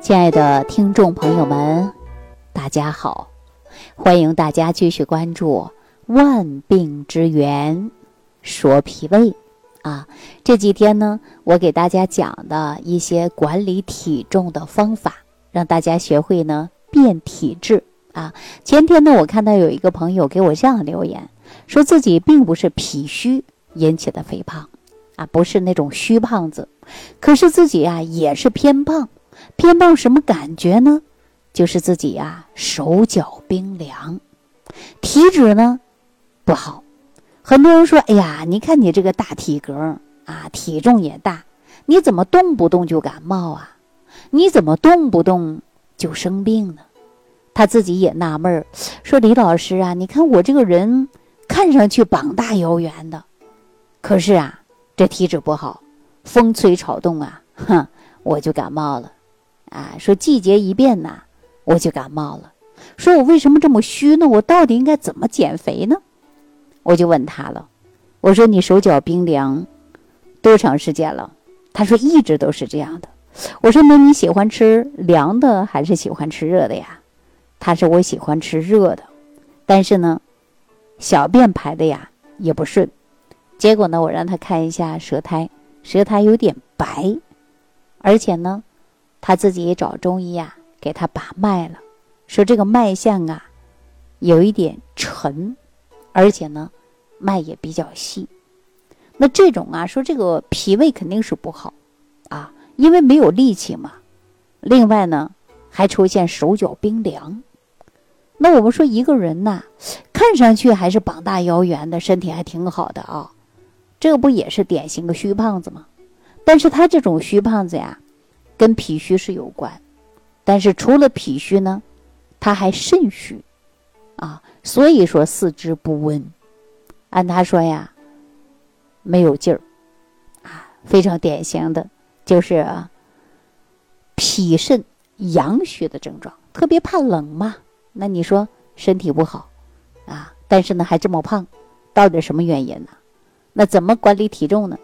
亲爱的听众朋友们，大家好！欢迎大家继续关注《万病之源说脾胃》啊。这几天呢，我给大家讲的一些管理体重的方法，让大家学会呢变体质啊。前天呢，我看到有一个朋友给我这样留言，说自己并不是脾虚引起的肥胖啊，不是那种虚胖子，可是自己啊也是偏胖。偏胖什么感觉呢？就是自己呀手脚冰凉，体质呢不好。很多人说：“哎呀，你看你这个大体格啊，体重也大，你怎么动不动就感冒啊？你怎么动不动就生病呢？”他自己也纳闷儿，说：“李老师啊，你看我这个人看上去膀大腰圆的，可是啊，这体质不好，风吹草动啊，哼，我就感冒了。”啊，说季节一变呐，我就感冒了。说我为什么这么虚呢？我到底应该怎么减肥呢？我就问他了，我说你手脚冰凉多长时间了？他说一直都是这样的。我说那你喜欢吃凉的还是喜欢吃热的呀？他说我喜欢吃热的，但是呢，小便排的呀也不顺。结果呢，我让他看一下舌苔，舌苔有点白，而且呢。他自己也找中医呀，给他把脉了，说这个脉象啊，有一点沉，而且呢，脉也比较细。那这种啊，说这个脾胃肯定是不好啊，因为没有力气嘛。另外呢，还出现手脚冰凉。那我们说一个人呐，看上去还是膀大腰圆的，身体还挺好的啊，这不也是典型的虚胖子吗？但是他这种虚胖子呀。跟脾虚是有关，但是除了脾虚呢，他还肾虚，啊，所以说四肢不温。按他说呀，没有劲儿，啊，非常典型的，就是脾肾阳虚的症状，特别怕冷嘛。那你说身体不好，啊，但是呢还这么胖，到底什么原因呢？那怎么管理体重呢？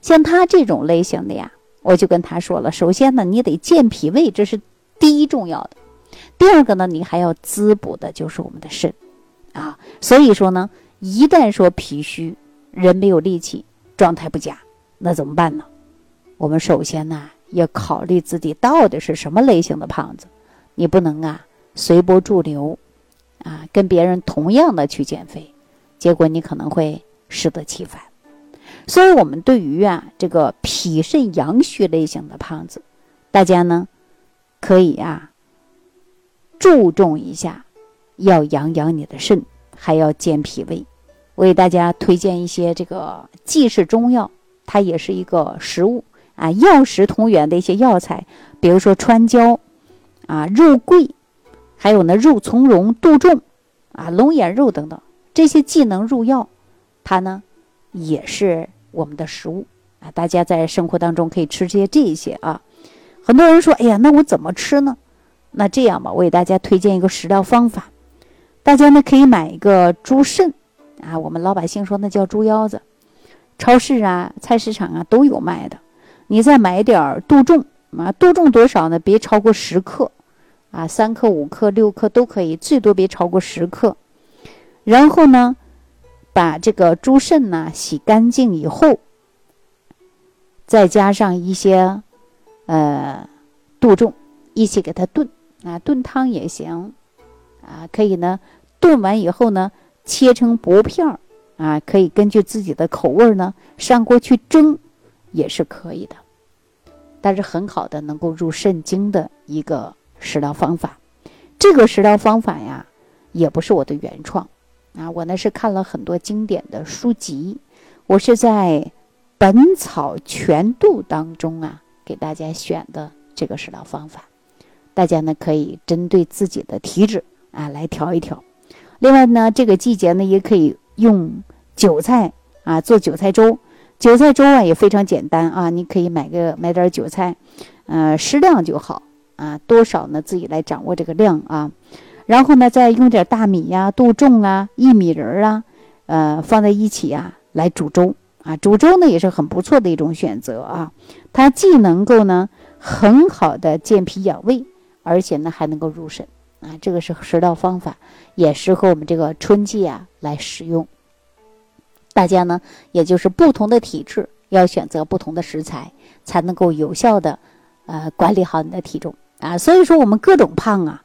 像他这种类型的呀。我就跟他说了，首先呢，你得健脾胃，这是第一重要的。第二个呢，你还要滋补的就是我们的肾，啊，所以说呢，一旦说脾虚，人没有力气，状态不佳，那怎么办呢？我们首先呢，要考虑自己到底是什么类型的胖子，你不能啊随波逐流，啊，跟别人同样的去减肥，结果你可能会适得其反。所以，我们对于啊这个脾肾阳虚类型的胖子，大家呢可以啊注重一下，要养养你的肾，还要健脾胃。我给大家推荐一些这个既是中药，它也是一个食物啊，药食同源的一些药材，比如说川椒啊、肉桂，还有呢肉苁蓉、杜仲啊、龙眼肉等等，这些既能入药，它呢也是。我们的食物啊，大家在生活当中可以吃些这一些啊。很多人说：“哎呀，那我怎么吃呢？”那这样吧，我给大家推荐一个食疗方法。大家呢可以买一个猪肾啊，我们老百姓说那叫猪腰子，超市啊、菜市场啊都有卖的。你再买点儿杜仲啊，杜仲多少呢？别超过十克啊，三克、五克、六克都可以，最多别超过十克。然后呢？把这个猪肾呢洗干净以后，再加上一些呃杜仲一起给它炖啊，炖汤也行啊，可以呢炖完以后呢切成薄片儿啊，可以根据自己的口味呢上锅去蒸也是可以的，但是很好的能够入肾经的一个食疗方法。这个食疗方法呀，也不是我的原创。啊，我呢是看了很多经典的书籍，我是在《本草全度》当中啊给大家选的这个食疗方法，大家呢可以针对自己的体质啊来调一调。另外呢，这个季节呢也可以用韭菜啊做韭菜粥，韭菜粥啊也非常简单啊，你可以买个买点韭菜，呃适量就好啊，多少呢自己来掌握这个量啊。然后呢，再用点大米呀、杜仲啊、薏米仁儿啊，呃，放在一起呀来煮粥啊。煮粥呢也是很不错的一种选择啊。它既能够呢很好的健脾养胃，而且呢还能够入肾啊。这个是食道方法，也适合我们这个春季啊来使用。大家呢，也就是不同的体质，要选择不同的食材，才能够有效的呃管理好你的体重啊。所以说，我们各种胖啊，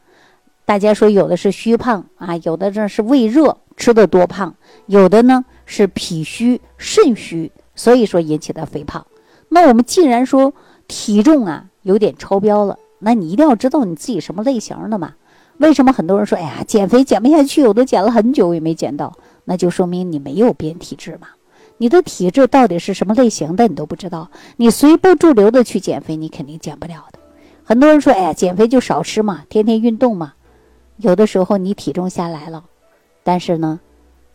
大家说有的是虚胖啊，有的这是胃热吃的多胖，有的呢是脾虚肾虚，所以说引起的肥胖。那我们既然说体重啊有点超标了，那你一定要知道你自己什么类型的嘛？为什么很多人说，哎呀，减肥减不下去，我都减了很久也没减到？那就说明你没有变体质嘛？你的体质到底是什么类型的，你都不知道。你随波逐流的去减肥，你肯定减不了的。很多人说：“哎呀，减肥就少吃嘛，天天运动嘛。”有的时候你体重下来了，但是呢，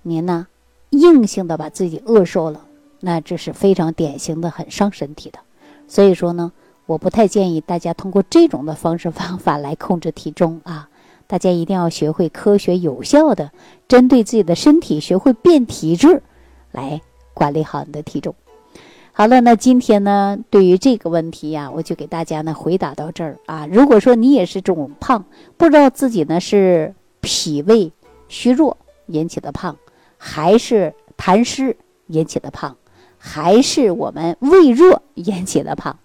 您呢硬性的把自己饿瘦了，那这是非常典型的很伤身体的。所以说呢，我不太建议大家通过这种的方式方法来控制体重啊。大家一定要学会科学有效的针对自己的身体，学会变体质，来管理好你的体重。好了，那今天呢，对于这个问题呀，我就给大家呢回答到这儿啊。如果说你也是这种胖，不知道自己呢是脾胃虚弱引起的胖，还是痰湿引起的胖，还是我们胃弱引起的胖，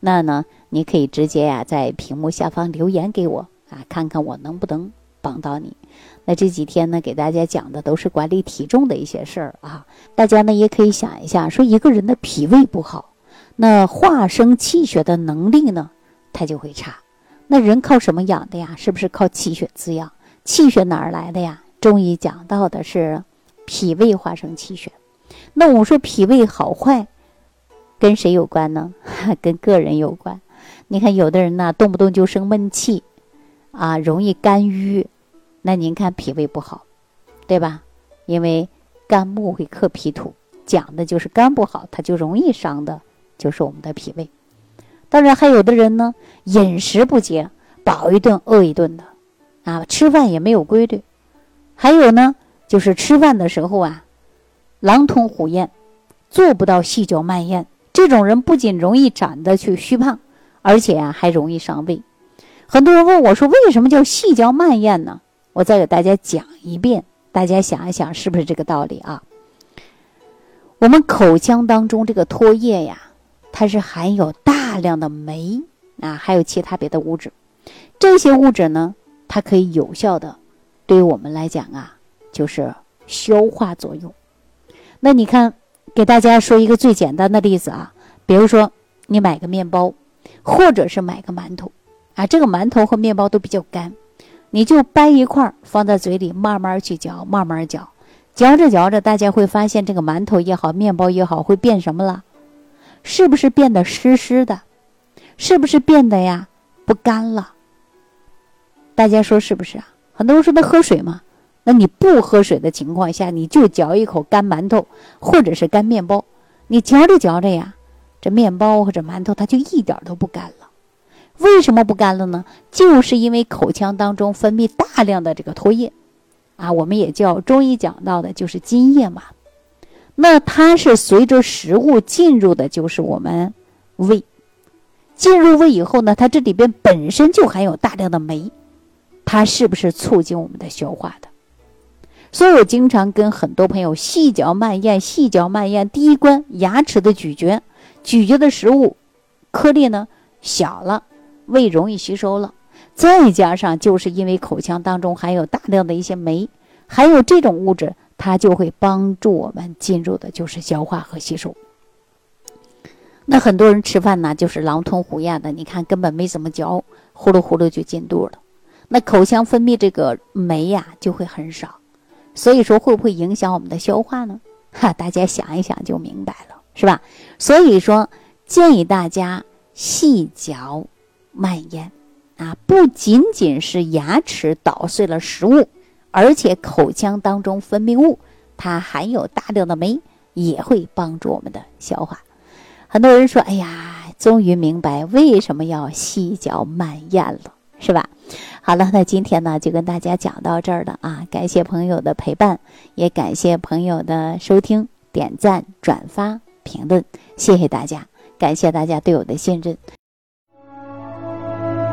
那呢，你可以直接呀在屏幕下方留言给我。啊，看看我能不能帮到你。那这几天呢，给大家讲的都是管理体重的一些事儿啊。大家呢也可以想一下，说一个人的脾胃不好，那化生气血的能力呢，他就会差。那人靠什么养的呀？是不是靠气血滋养？气血哪儿来的呀？中医讲到的是脾胃化生气血。那我们说脾胃好坏跟谁有关呢？跟个人有关。你看有的人呢，动不动就生闷气。啊，容易肝郁，那您看脾胃不好，对吧？因为肝木会克脾土，讲的就是肝不好，它就容易伤的，就是我们的脾胃。当然，还有的人呢，饮食不节，饱一顿饿一顿的，啊，吃饭也没有规律。还有呢，就是吃饭的时候啊，狼吞虎咽，做不到细嚼慢咽。这种人不仅容易长得去虚胖，而且啊，还容易伤胃。很多人问我说：“为什么叫细嚼慢咽呢？”我再给大家讲一遍，大家想一想，是不是这个道理啊？我们口腔当中这个唾液呀，它是含有大量的酶啊，还有其他别的物质。这些物质呢，它可以有效的对于我们来讲啊，就是消化作用。那你看，给大家说一个最简单的例子啊，比如说你买个面包，或者是买个馒头。啊，这个馒头和面包都比较干，你就掰一块放在嘴里，慢慢去嚼，慢慢嚼，嚼着嚼着，大家会发现这个馒头也好，面包也好，会变什么了？是不是变得湿湿的？是不是变得呀不干了？大家说是不是啊？很多人说他喝水嘛，那你不喝水的情况下，你就嚼一口干馒头或者是干面包，你嚼着嚼着呀，这面包或者馒头它就一点都不干了。为什么不干了呢？就是因为口腔当中分泌大量的这个唾液，啊，我们也叫中医讲到的就是津液嘛。那它是随着食物进入的，就是我们胃，进入胃以后呢，它这里边本身就含有大量的酶，它是不是促进我们的消化的？所以我经常跟很多朋友细嚼慢咽，细嚼慢咽，第一关牙齿的咀嚼，咀嚼的食物颗粒呢小了。胃容易吸收了，再加上就是因为口腔当中含有大量的一些酶，还有这种物质，它就会帮助我们进入的就是消化和吸收。那很多人吃饭呢，就是狼吞虎咽的，你看根本没怎么嚼，呼噜呼噜就进肚了。那口腔分泌这个酶呀，就会很少，所以说会不会影响我们的消化呢？哈，大家想一想就明白了，是吧？所以说建议大家细嚼。慢咽，啊，不仅仅是牙齿捣碎了食物，而且口腔当中分泌物，它含有大量的酶，也会帮助我们的消化。很多人说：“哎呀，终于明白为什么要细嚼慢咽了，是吧？”好了，那今天呢就跟大家讲到这儿了啊！感谢朋友的陪伴，也感谢朋友的收听、点赞、转发、评论，谢谢大家，感谢大家对我的信任。